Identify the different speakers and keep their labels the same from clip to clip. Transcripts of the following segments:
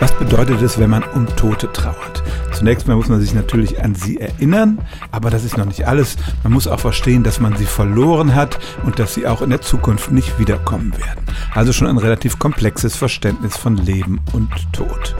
Speaker 1: Was bedeutet es, wenn man um Tote trauert? Zunächst mal muss man sich natürlich an sie erinnern, aber das ist noch nicht alles. Man muss auch verstehen, dass man sie verloren hat und dass sie auch in der Zukunft nicht wiederkommen werden. Also schon ein relativ komplexes Verständnis von Leben und Tod.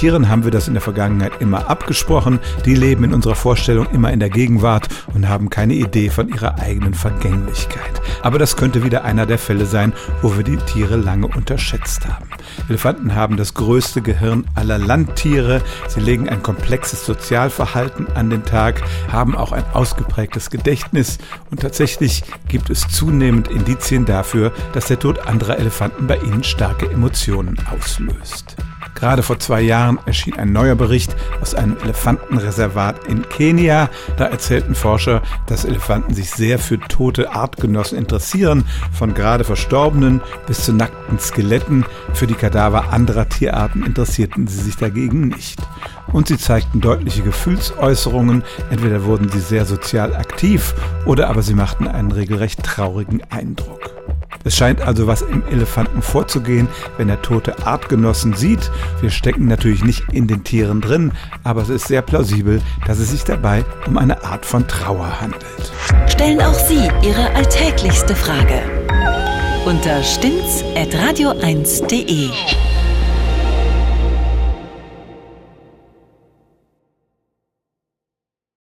Speaker 1: Tieren haben wir das in der Vergangenheit immer abgesprochen. Die leben in unserer Vorstellung immer in der Gegenwart und haben keine Idee von ihrer eigenen Vergänglichkeit. Aber das könnte wieder einer der Fälle sein, wo wir die Tiere lange unterschätzt haben. Elefanten haben das größte Gehirn aller Landtiere. Sie legen ein komplexes Sozialverhalten an den Tag, haben auch ein ausgeprägtes Gedächtnis und tatsächlich gibt es zunehmend Indizien dafür, dass der Tod anderer Elefanten bei ihnen starke Emotionen auslöst. Gerade vor zwei Jahren erschien ein neuer Bericht aus einem Elefantenreservat in Kenia. Da erzählten Forscher, dass Elefanten sich sehr für tote Artgenossen interessieren, von gerade Verstorbenen bis zu nackten Skeletten. Für die Kadaver anderer Tierarten interessierten sie sich dagegen nicht. Und sie zeigten deutliche Gefühlsäußerungen, entweder wurden sie sehr sozial aktiv oder aber sie machten einen regelrecht traurigen Eindruck. Es scheint also was im Elefanten vorzugehen, wenn er tote Artgenossen sieht. Wir stecken natürlich nicht in den Tieren drin, aber es ist sehr plausibel, dass es sich dabei um eine Art von Trauer handelt.
Speaker 2: Stellen auch Sie Ihre alltäglichste Frage unter stimmtz.radio1.de.